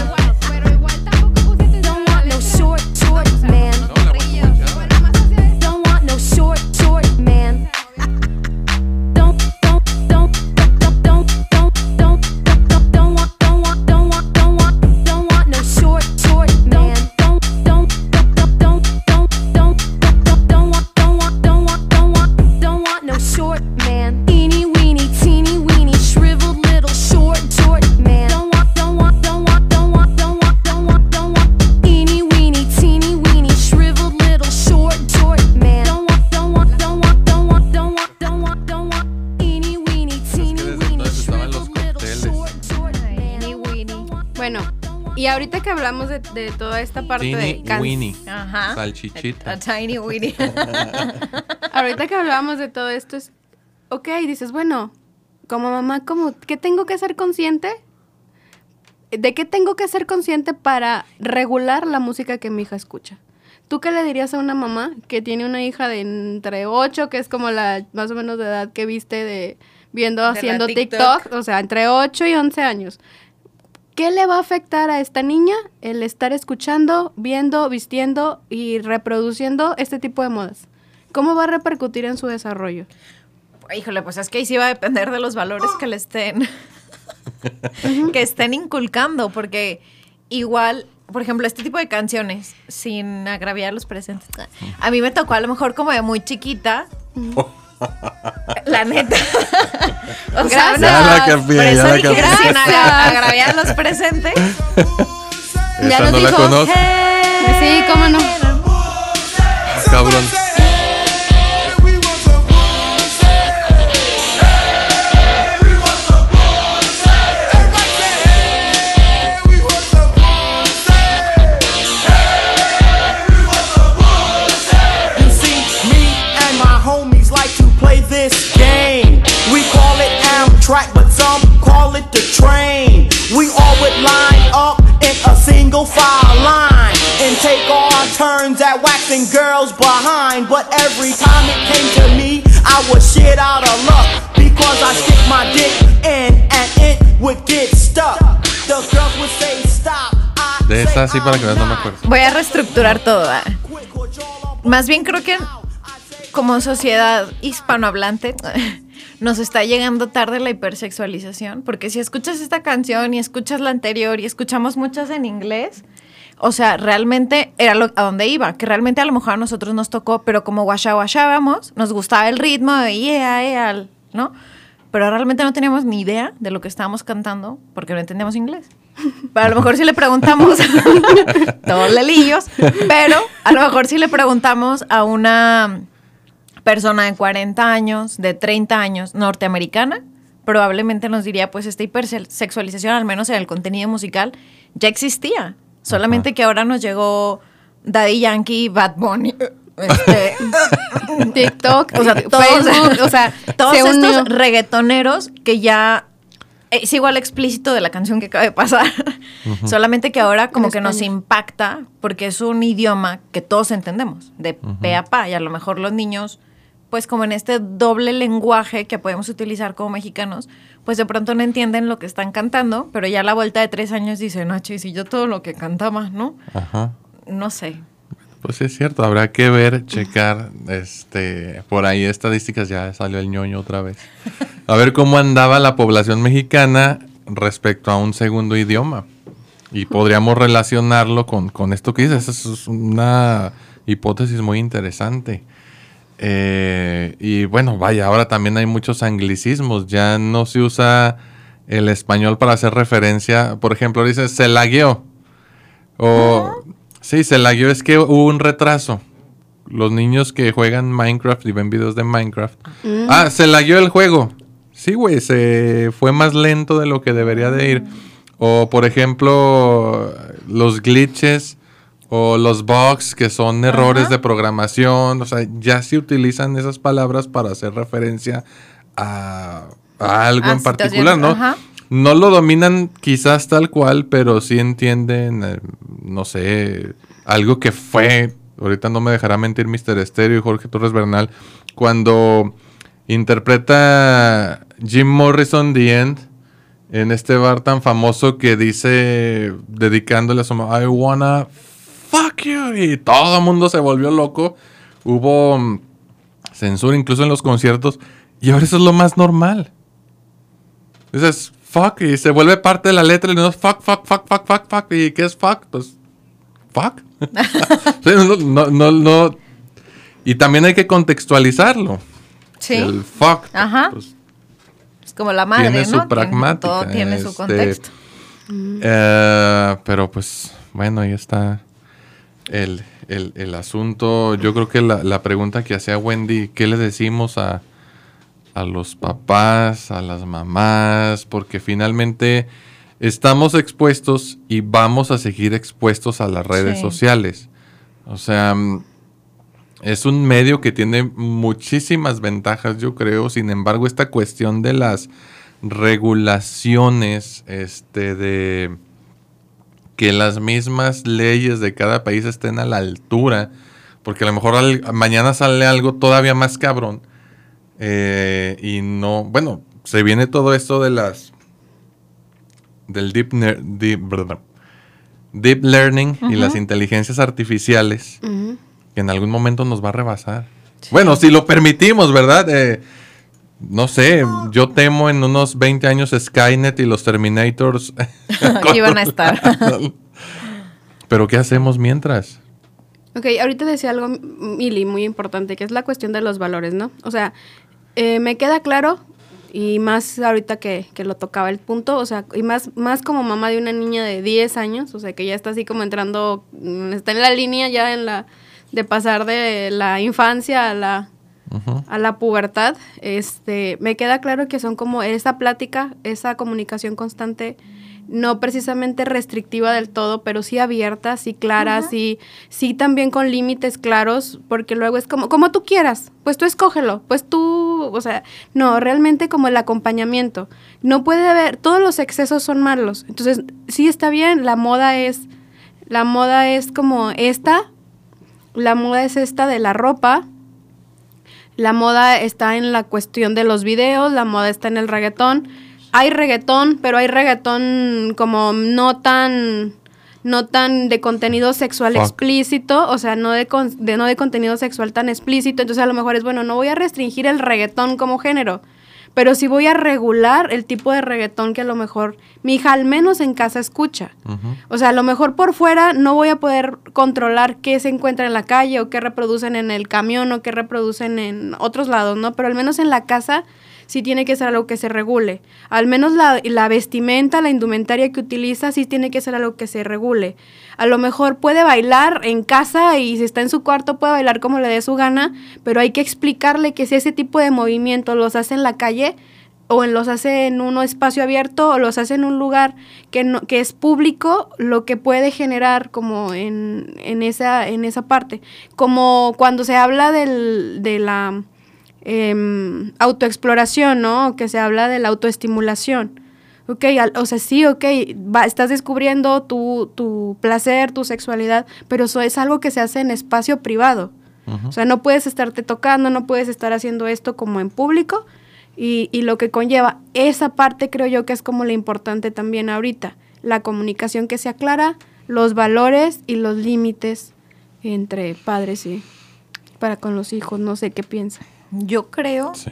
De, toda esta parte Teeny de can- Weeny. Ajá. Salchichita. A, a tiny weenie. [laughs] ahorita que hablábamos de todo esto es, ok, dices, bueno, como mamá, como, ¿qué tengo que ser consciente? ¿De qué tengo que ser consciente para regular la música que mi hija escucha? ¿Tú qué le dirías a una mamá que tiene una hija de entre 8, que es como la más o menos de edad que viste de viendo haciendo TikTok. TikTok, o sea, entre 8 y 11 años? ¿Qué le va a afectar a esta niña el estar escuchando, viendo, vistiendo y reproduciendo este tipo de modas? ¿Cómo va a repercutir en su desarrollo? Híjole, pues es que ahí sí va a depender de los valores que le estén [laughs] que estén inculcando, porque igual, por ejemplo, este tipo de canciones, sin agraviar a los presentes, a mí me tocó a lo mejor como de muy chiquita. La neta. [laughs] o sea, Gracias. Ya la no, cambié, por ya eso la dije cambié. sin agra- agraviar a los presentes. Esa nos no la dijo, conozco. Sí, cómo no. Cabrón. At waxing girls behind. But every time it came to me, I was shit out of luck because I stick my dick in and it would get stuck. The girls would say stop. I De esa say sí, para que veas, no me acuerdo. Voy a reestructurar todo. are Más bien creo que como sociedad hispanohablante [laughs] nos está llegando tarde la hipersexualización, porque si escuchas esta canción y escuchas la anterior y escuchamos muchas en inglés, o sea, realmente era a donde iba, que realmente a lo mejor a nosotros nos tocó, pero como guasha guashábamos, nos gustaba el ritmo de yeah, yeah, ¿no? Pero realmente no teníamos ni idea de lo que estábamos cantando porque no entendíamos inglés. Pero a lo mejor si le preguntamos, [laughs] todos lelillos, pero a lo mejor si le preguntamos a una persona de 40 años, de 30 años, norteamericana, probablemente nos diría, pues esta hipersexualización, al menos en el contenido musical, ya existía. Solamente que ahora nos llegó Daddy Yankee, Bad Bunny, este, [laughs] TikTok, o sea, todos, Facebook, o sea, todos se estos reggaetoneros que ya es igual explícito de la canción que acaba de pasar. Solamente que ahora como que nos impacta porque es un idioma que todos entendemos, de pe a pa. Y a lo mejor los niños, pues como en este doble lenguaje que podemos utilizar como mexicanos, pues de pronto no entienden lo que están cantando, pero ya a la vuelta de tres años dicen, no, y si yo todo lo que cantaba, ¿no? Ajá. No sé. Pues es cierto, habrá que ver, checar, este, por ahí estadísticas, ya salió el ñoño otra vez. A ver cómo andaba la población mexicana respecto a un segundo idioma. Y podríamos relacionarlo con, con esto que dices, Esa es una hipótesis muy interesante. Eh, y bueno, vaya, ahora también hay muchos anglicismos, ya no se usa el español para hacer referencia, por ejemplo, dice se lagueó. O sí, se lagueó es que hubo un retraso. Los niños que juegan Minecraft y ven videos de Minecraft. Ah, se lagueó el juego. Sí, güey, se fue más lento de lo que debería de ir. O por ejemplo, los glitches o los bugs que son errores de programación. O sea, ya se utilizan esas palabras para hacer referencia a, a algo en particular, ¿no? ajá. No lo dominan quizás tal cual, pero sí entienden, eh, no sé, algo que fue, ahorita no me dejará mentir Mr. Estéreo y Jorge Torres Bernal, cuando interpreta Jim Morrison The End en este bar tan famoso que dice, dedicándole a su I wanna fuck you, y todo el mundo se volvió loco, hubo mm, censura incluso en los conciertos, y ahora eso es lo más normal. Dices fuck y se vuelve parte de la letra y no es fuck, fuck, fuck, fuck, fuck, fuck. ¿Y qué es fuck? Pues fuck. [laughs] No, no, no. Y también hay que contextualizarlo. Sí. El fuck. Ajá. pues, Es como la madre, tiene ¿no? su pragmática. Todo tiene su este, contexto. eh, pero pues, bueno, ahí está el, el- el asunto. Yo creo que la, la pregunta que hacía Wendy, ¿qué le decimos a, a los papás, a las mamás? Porque finalmente estamos expuestos y vamos a seguir expuestos a las redes Sí. sociales. O sea, mm, es un medio que tiene muchísimas ventajas, yo creo. Sin embargo, esta cuestión de las regulaciones, este, de que las mismas leyes de cada país estén a la altura, porque a lo mejor al- mañana sale algo todavía más cabrón. eh, y no, bueno, se viene todo esto de las del deep, deep, deep learning y las inteligencias artificiales que en algún momento nos va a rebasar. Bueno, si lo permitimos, ¿verdad? Eh, no sé, yo temo en unos 20 años Skynet y los Terminators. [laughs] Aquí van a estar. [laughs] Pero ¿qué hacemos mientras? Ok, ahorita decía algo, Mili, muy importante, que es la cuestión de los valores, ¿no? O sea, eh, me queda claro, y más ahorita que, que lo tocaba el punto, o sea, y más, más como mamá de una niña de 10 años, o sea, que ya está así como entrando, mm, está en la línea ya en la, de pasar de la infancia a la, A la pubertad, este, me queda claro que son como esa plática, esa comunicación constante, no precisamente restrictiva del todo, pero sí abierta, sí clara, sí, sí también con límites claros, porque luego es como, como tú quieras, pues tú escógelo, pues tú, o sea, no, realmente como el acompañamiento. No puede haber, todos los excesos son malos. Entonces, sí está bien, la moda es, la moda es como esta, la moda es esta de la ropa, la moda está en la cuestión de los videos, la moda está en el reggaetón. Hay reggaetón, pero hay reggaetón como no tan no tan de contenido sexual Fuck. explícito, o sea, no de, con- de no de contenido sexual tan explícito, entonces a lo mejor es bueno, no voy a restringir el reggaetón como género, pero sí voy a regular el tipo de reggaetón que a lo mejor mi hija al menos en casa escucha. O sea, a lo mejor por fuera no voy a poder controlar qué se encuentra en la calle o qué reproducen en el camión o qué reproducen en otros lados, ¿no? Pero al menos en la casa sí tiene que ser algo que se regule. Al menos la, la vestimenta, la indumentaria que utiliza sí tiene que ser algo que se regule. A lo mejor puede bailar en casa y si está en su cuarto puede bailar como le dé su gana, pero hay que explicarle que si ese tipo de movimientos los hace en la calle, o en- los hace en un espacio abierto o los hace en un lugar que no, que es público, lo que puede generar como en, en esa, en esa parte. Como cuando se habla del, de la em, autoexploración, ¿no? Que se habla de la autoestimulación. Ok, al- o sea, sí, ok, va- estás descubriendo tu, tu placer, tu sexualidad, pero eso es algo que se hace en espacio privado. O sea, no puedes estarte tocando, no puedes estar haciendo esto como en público y, y lo que conlleva. Esa parte creo yo que es como la importante también ahorita. La comunicación que sea clara, los valores y los límites entre padres y para con los hijos. No sé qué piensan. Yo creo Sí.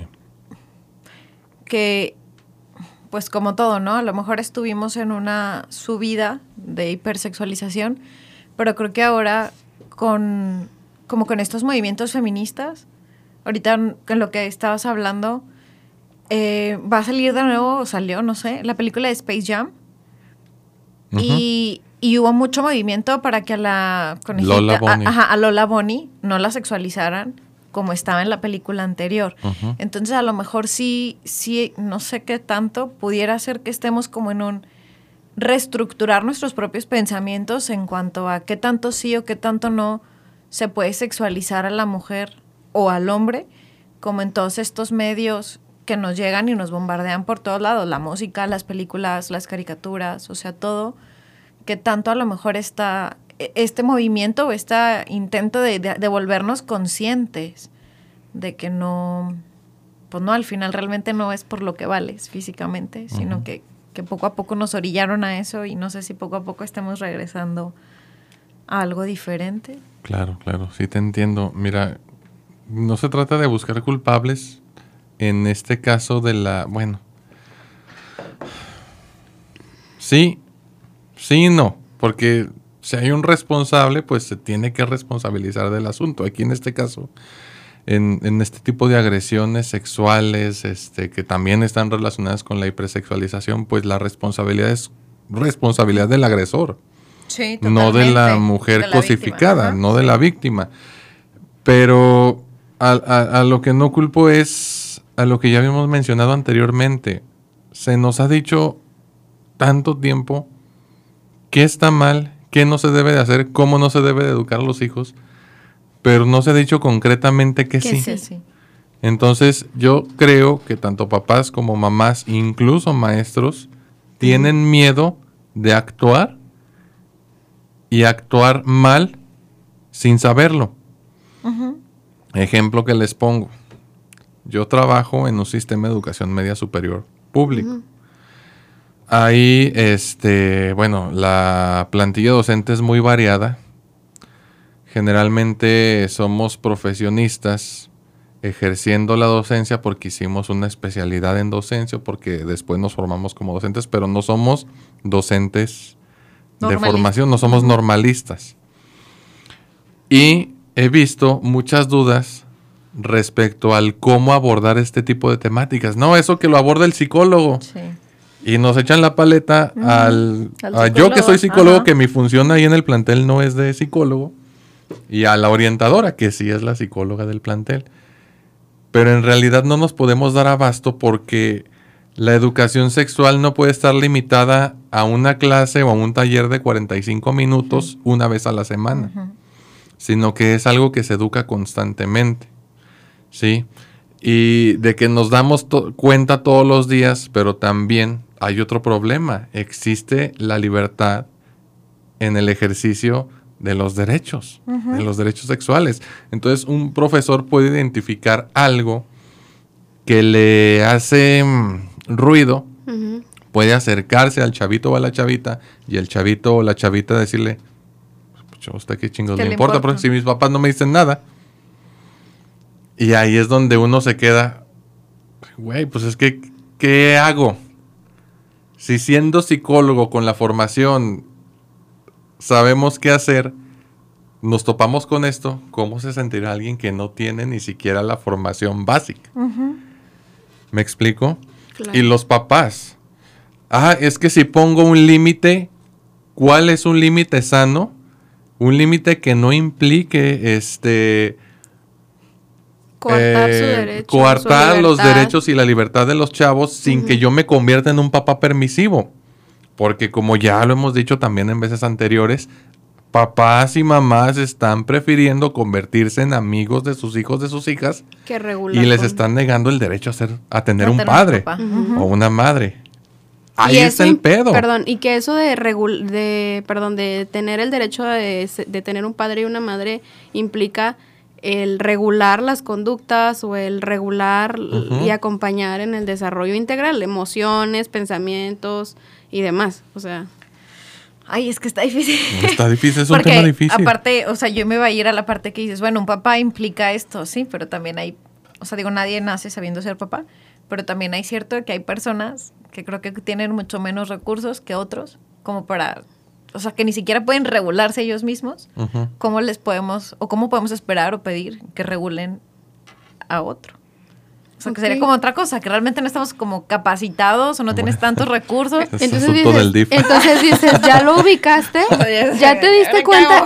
que, pues como todo, ¿no? A lo mejor estuvimos en una subida de hipersexualización, pero creo que ahora con, como con estos movimientos feministas, ahorita con lo que estabas hablando, eh, va a salir de nuevo, o salió, no sé, la película de Space Jam. Y, y hubo mucho movimiento para que a la conejita, Lola a- Bunny. ajá, a Lola Bonnie no la sexualizaran como estaba en la película anterior. Entonces a lo mejor sí, sí, no sé qué tanto pudiera ser que estemos como en un reestructurar nuestros propios pensamientos en cuanto a qué tanto sí o qué tanto no se puede sexualizar a la mujer o al hombre, como en todos estos medios que nos llegan y nos bombardean por todos lados, la música, las películas, las caricaturas, o sea, todo, que tanto a lo mejor está este movimiento o este intento de, de- de volvernos conscientes de que no, pues no, al final realmente no es por lo que vales físicamente, sino que, que poco a poco nos orillaron a eso y no sé si poco a poco estemos regresando a algo diferente. Claro, claro, sí te entiendo. Mira, no se trata de buscar culpables en este caso de la, bueno, sí, sí y no, porque si hay un responsable, pues se tiene que responsabilizar del asunto. Aquí en este caso, en, en este tipo de agresiones sexuales, este, que también están relacionadas con la hipersexualización, pues la responsabilidad es responsabilidad del agresor Sí, no de la mujer cosificada, no de la víctima. Pero a, a- a lo que no culpo es a lo que ya habíamos mencionado anteriormente. Se nos ha dicho tanto tiempo qué está mal, qué no se debe de hacer, cómo no se debe de educar a los hijos, pero no se ha dicho concretamente que sí. Sí, sí. Entonces yo creo que tanto papás como mamás, incluso maestros, tienen miedo de actuar y actuar mal sin saberlo. Ejemplo que les pongo. Yo trabajo en un sistema de educación media superior público. Ahí, este, bueno, la plantilla docente es muy variada. Generalmente somos profesionistas ejerciendo la docencia porque hicimos una especialidad en docencia, porque después nos formamos como docentes, pero no somos docentes de formación, no somos normalistas. Y he visto muchas dudas respecto al cómo abordar este tipo de temáticas. No, eso que lo aborda el psicólogo. Sí. Y nos echan la paleta al, Al a yo que soy psicólogo, ajá. que mi función ahí en el plantel no es de psicólogo, y a la orientadora, que sí es la psicóloga del plantel. Pero en realidad no nos podemos dar abasto porque la educación sexual no puede estar limitada a una clase o a un taller de 45 minutos una vez a la semana, sino que es algo que se educa constantemente. ¿Sí? Y de que nos damos to- cuenta todos los días, pero también hay otro problema. Existe la libertad en el ejercicio de los derechos, de los derechos sexuales. Entonces, un profesor puede identificar algo que le hace mm, ruido, puede acercarse al chavito o a la chavita y el chavito o la chavita decirle, pues, ¿a usted qué chingos ¿Qué le le importa? importa? Porque si mis papás no me dicen nada. Y ahí es donde uno se queda, güey, pues es que, ¿qué hago? Si siendo psicólogo con la formación sabemos qué hacer, nos topamos con esto, ¿cómo se sentirá alguien que no tiene ni siquiera la formación básica? ¿Me explico? Claro. Y los papás. Ah, es que si pongo un límite, ¿cuál es un límite sano? Un límite que no implique este Coartar su eh, derecho. coartar su los derechos y la libertad de los chavos sin que yo me convierta en un papá permisivo. Porque como ya lo hemos dicho también en veces anteriores, papás y mamás están prefiriendo convertirse en amigos de sus hijos, de sus hijas, Que y les con- están negando el derecho a, ser, a tener A un tener padre o una madre. Ahí está el pedo. Perdón, y que eso de, regul- de, perdón, de tener el derecho de tener un padre y una madre implica el regular las conductas o el regular y acompañar en el desarrollo integral, emociones, pensamientos y demás. O sea, Ay, es que está difícil. Está difícil, es un [laughs] Porque tema difícil. aparte, o sea, yo me iba a ir a la parte que dices, bueno, un papá implica esto, sí, pero también hay, o sea, digo, nadie nace sabiendo ser papá, pero también hay cierto que hay personas que creo que tienen mucho menos recursos que otros, como para, o sea, que ni siquiera pueden regularse ellos mismos. Ujú. ¿Cómo les podemos, o cómo podemos esperar o pedir que regulen a otro? O sea, que sería como otra cosa, que realmente no estamos como capacitados o no tienes tantos recursos. Es entonces dices, entonces dices, ya lo ubicaste, [laughs] Ya te diste cuenta,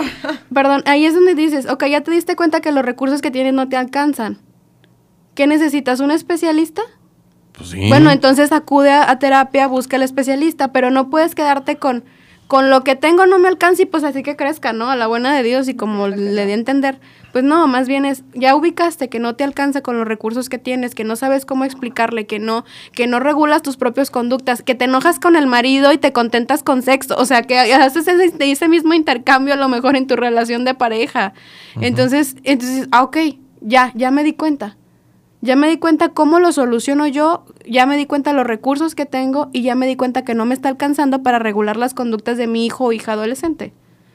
perdón, ahí es donde dices, ok, ya te diste cuenta que los recursos que tienes no te alcanzan. ¿Qué necesitas? ¿Un especialista? Pues sí. Bueno, entonces acude a, a terapia, busca al especialista, pero no puedes quedarte con, con lo que tengo no me alcanza y pues así que crezca, ¿no? A la buena de Dios y como le di a entender. Pues no, más bien es, ya ubicaste que no te alcanza con los recursos que tienes, que no sabes cómo explicarle, que no, que no regulas tus propias conductas, que te enojas con el marido y te contentas con sexo, o sea, que haces ese, ese mismo intercambio a lo mejor en tu relación de pareja. Entonces, entonces, ah, ok, ya, ya me di cuenta. Ya me di cuenta cómo lo soluciono yo, ya me di cuenta los recursos que tengo y ya me di cuenta que no me está alcanzando para regular las conductas de mi hijo o hija adolescente.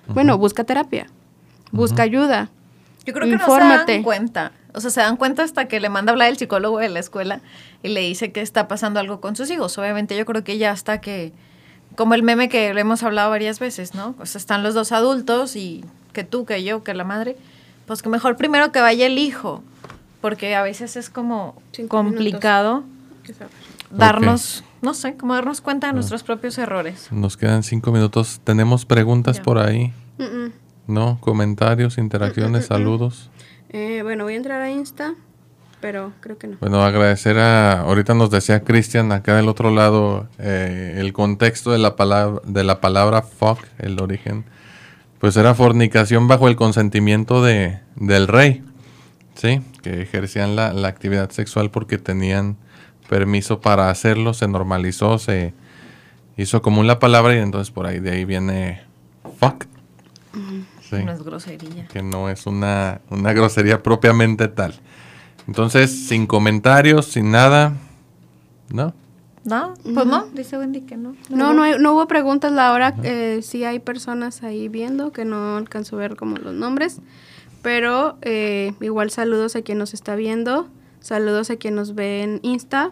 Bueno, busca terapia, busca ayuda. Yo creo que no Infórmate. se dan cuenta. O sea, se dan cuenta hasta que le manda a hablar el psicólogo de la escuela y le dice que está pasando algo con sus hijos. Obviamente yo creo que ya hasta que, como el meme que le hemos hablado varias veces, ¿no? O sea, están los dos adultos y que tú, que yo, que la madre, pues que mejor primero que vaya el hijo, porque a veces es como Cinco complicado darnos, no sé, como darnos cuenta de nuestros propios errores. Nos quedan cinco minutos. Tenemos preguntas Ya. por ahí, Mm, mm. ¿no? Comentarios, interacciones, saludos. Eh, bueno, voy a entrar a Insta. pero creo que no. Bueno, agradecer a, ahorita nos decía Cristian acá del otro lado, eh, el contexto de la palabra, de la palabra fuck, el origen, pues era fornicación bajo el consentimiento de, del rey, ¿sí? Que ejercían la, la actividad sexual porque tenían permiso para hacerlo, se normalizó, se hizo común la palabra y entonces por ahí de ahí viene fuck. Sí, No es grosería. que no es una, una grosería propiamente tal. Entonces, sin comentarios, sin nada, ¿no? ¿No? Pues no, dice Wendy que no. No, no, hay- no hubo preguntas, Laura. Eh, sí hay personas ahí viendo que no alcanzo a ver como los nombres. Pero eh, igual saludos a quien nos está viendo. Saludos a quien nos ve en Insta.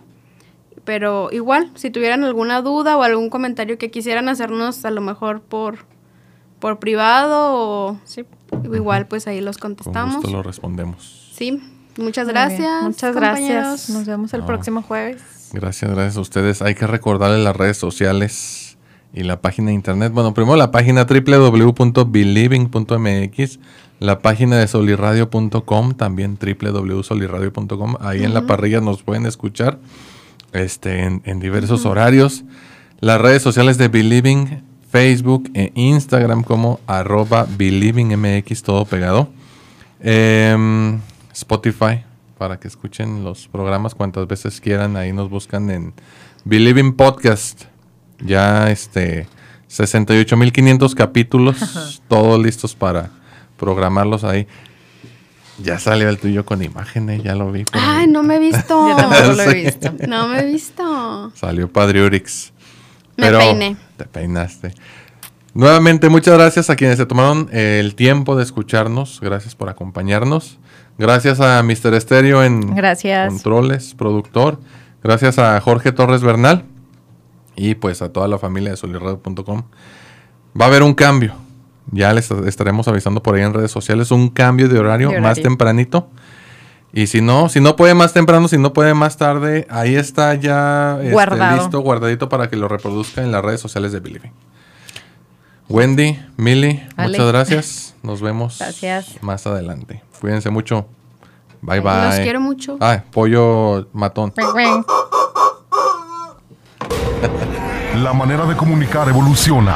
Pero igual, si tuvieran alguna duda o algún comentario que quisieran hacernos, a lo mejor por, por privado o igual, pues ahí los Con contestamos. gusto lo respondemos. Sí, muchas Muy gracias. bien. Muchas compañeros. gracias. Nos vemos el No. próximo jueves. Gracias, gracias a ustedes. Hay que recordarles las redes sociales y la página de internet. Bueno, primero la página www.believing.mx, la página de soliradio.com, también www.soliradio.com. Ahí en la parrilla nos pueden escuchar este, en, en diversos horarios. Las redes sociales de Believing, Facebook e Instagram como arroba BelievingMX, todo pegado. Em, Spotify, para que escuchen los programas cuantas veces quieran. Ahí nos buscan en Believing Podcast. Ya este 68.500 capítulos, todos listos para programarlos ahí. Ya salió el tuyo con imágenes, ya lo vi. Ay, no me he visto. Yo tampoco lo he [laughs] Sí. visto. No me he visto. Salió Padre Urix. Me peiné. Te peinaste. Nuevamente, muchas gracias a quienes se tomaron el tiempo de escucharnos. Gracias por acompañarnos. Gracias a Mr. Estéreo en Gracias. controles, productor. Gracias a Jorge Torres Bernal. Y pues a toda la familia de solirradio.com. Va a haber un cambio. Ya les estaremos avisando por ahí en redes sociales. Un cambio de horario, De horario. más tempranito. Y si no, si no puede más temprano, si no puede más tarde, ahí está ya este, listo, guardadito para que lo reproduzca en las redes sociales de Believing. Wendy, Milly, Ale. muchas gracias. Nos vemos Gracias. más adelante. Cuídense mucho. Bye bye. Los quiero mucho. Ah, pollo matón. La manera de comunicar evoluciona.